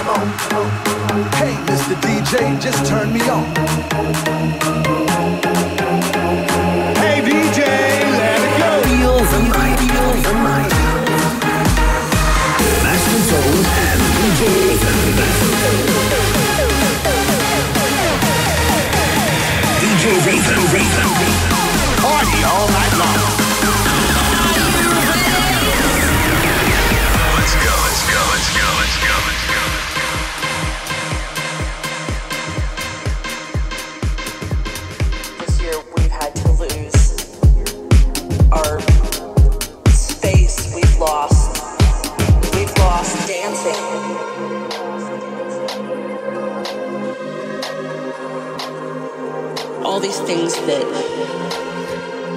Hey, Mr. DJ, just turn me on. Hey, DJ, let it go. Feel the night, feel the night. Master Tone and DJ DJ Raven, Raven. Party all night long.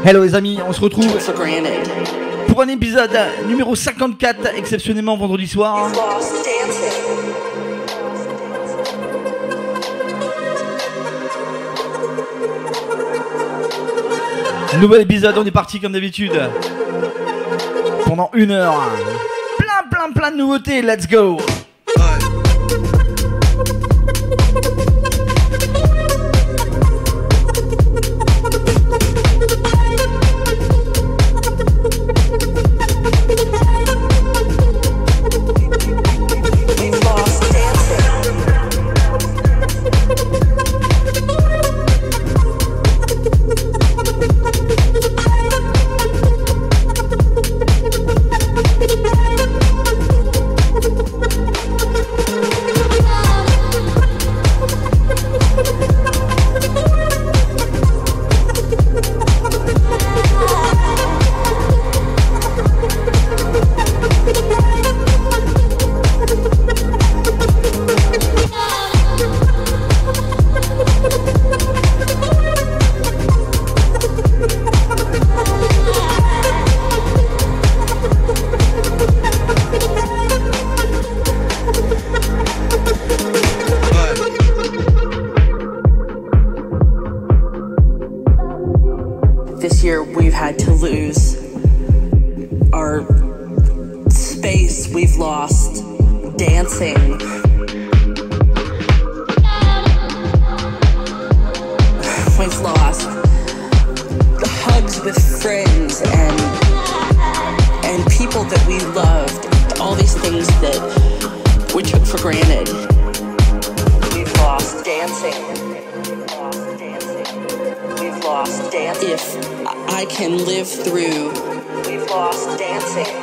Hello les amis, on se retrouve pour un épisode numéro 54, exceptionnellement vendredi soir. Nouvel épisode, on est parti comme d'habitude. Pendant une heure. Plein, plein, plein de nouveautés, let's go space. We've lost dancing. We've lost the hugs with friends and and people that we loved. All these things that we took for granted. We've lost dancing. We've lost dancing. We've lost dancing. If I can live through We've lost dancing.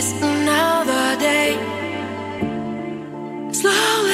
Another day. Slow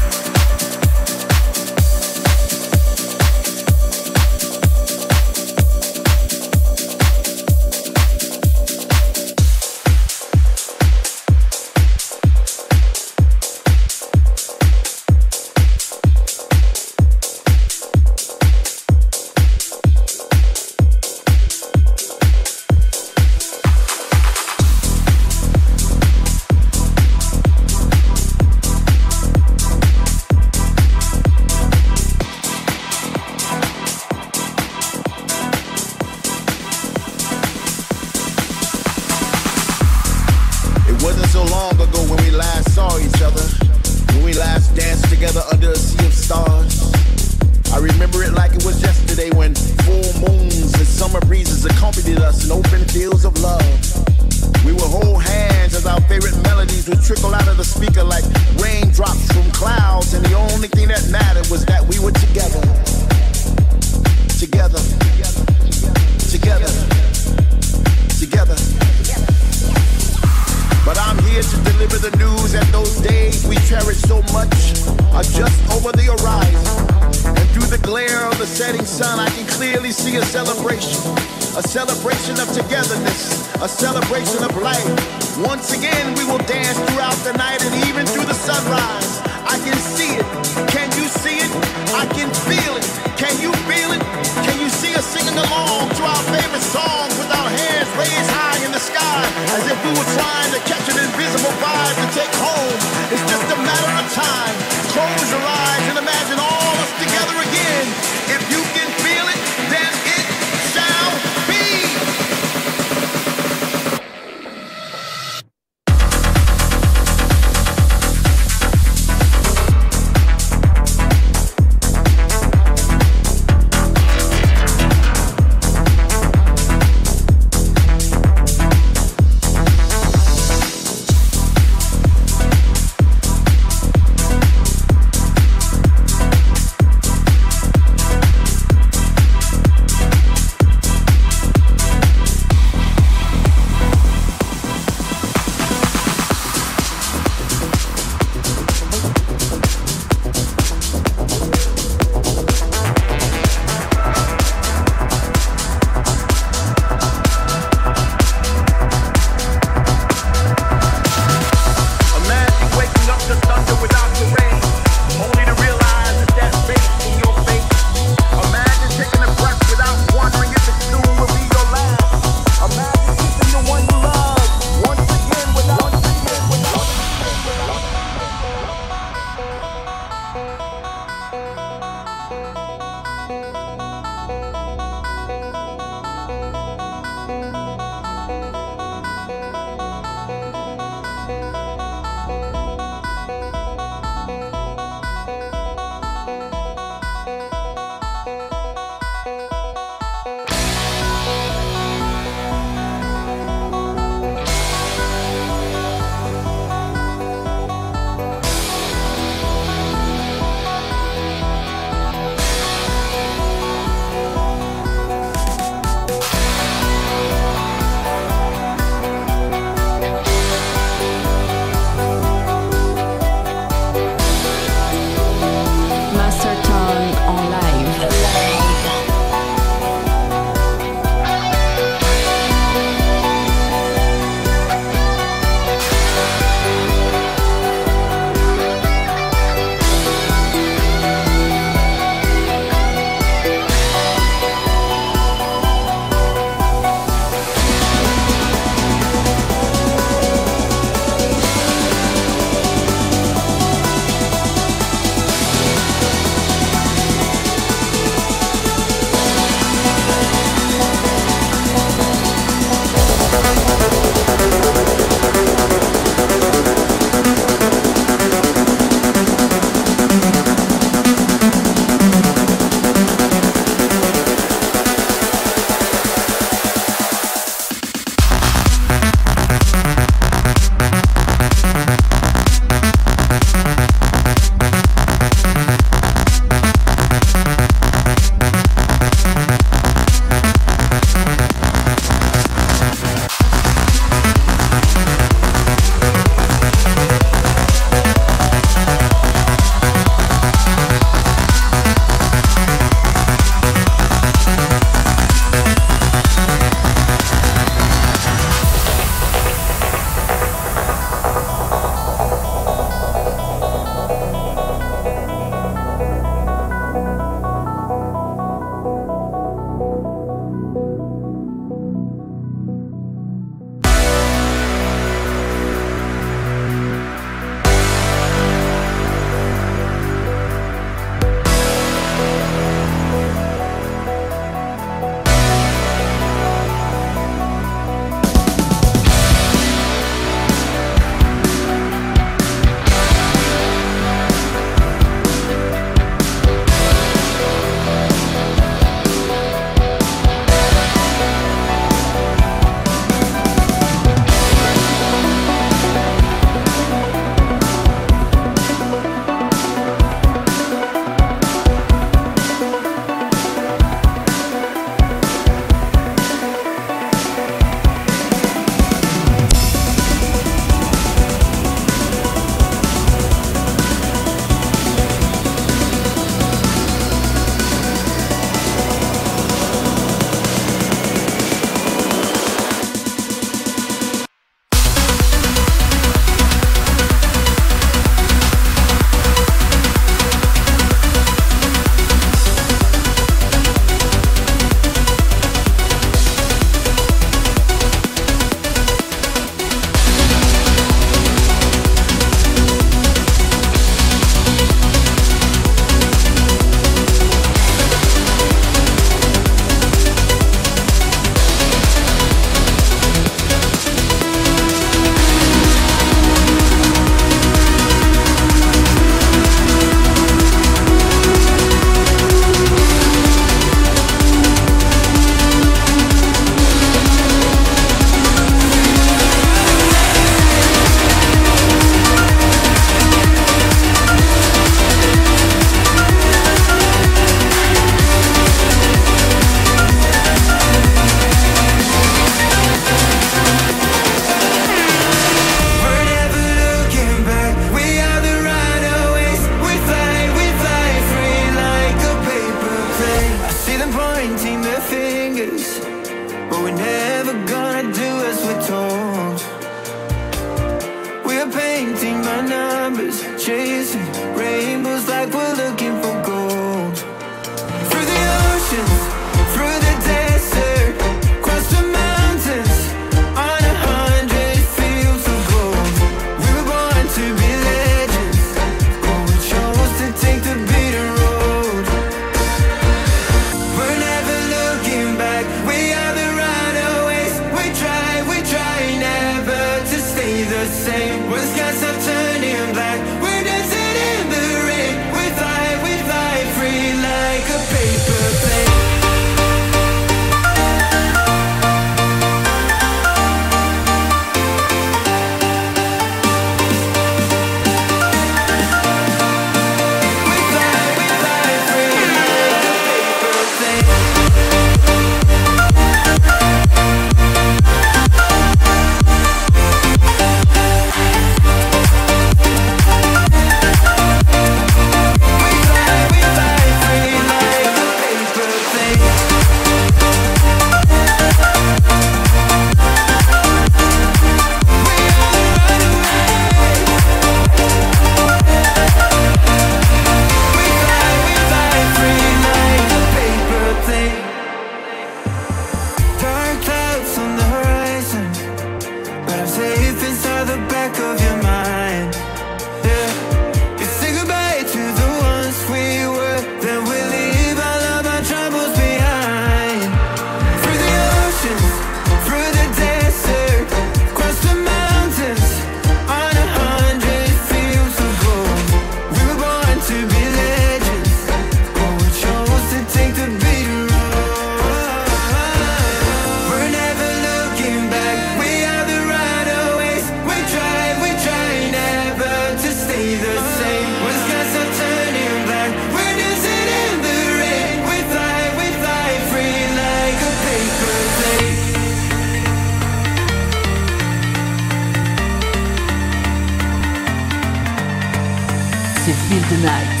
Night.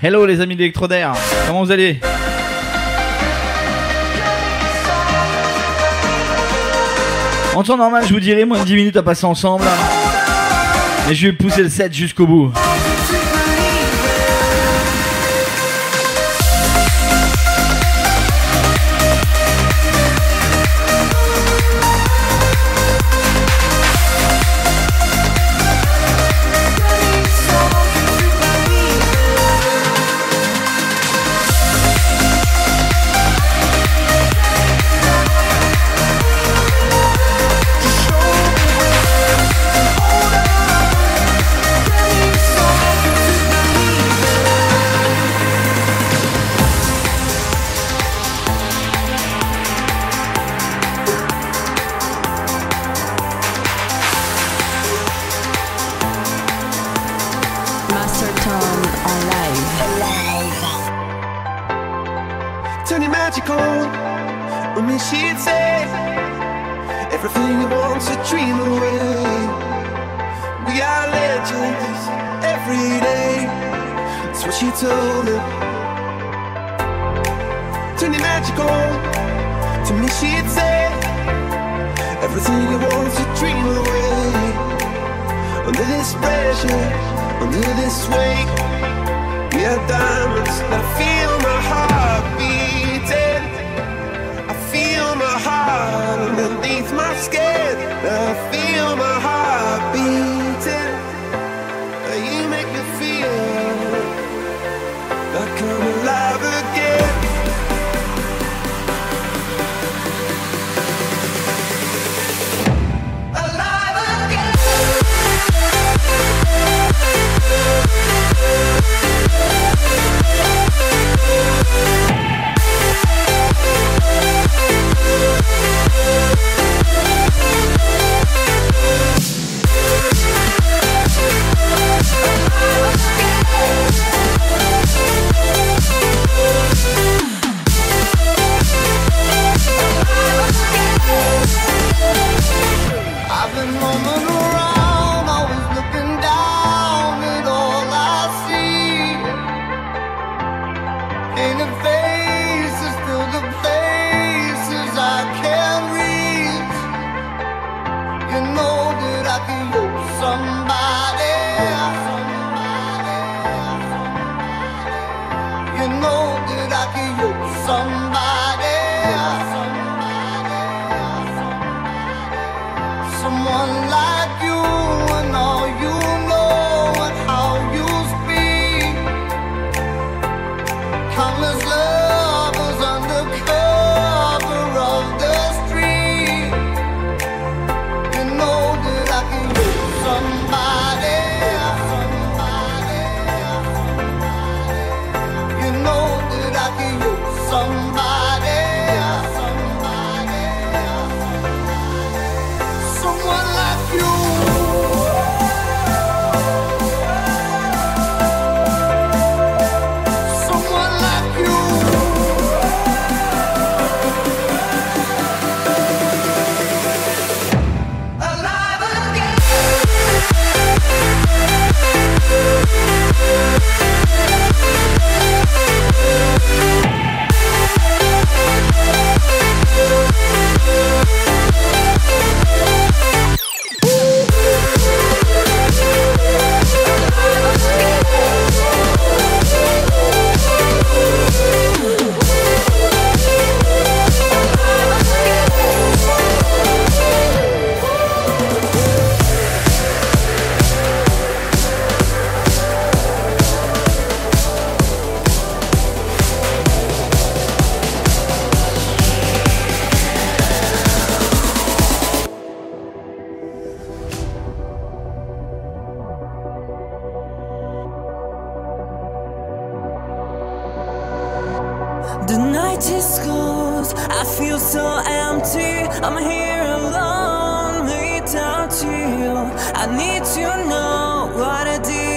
Hello les amis d'Electrodair, comment vous allez? En temps normal, je vous dirais moins de 10 minutes à passer ensemble. Mais je vais pousser le set jusqu'au bout. so empty. I'm here alone without you. I need to know what I did.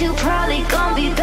you probably gonna be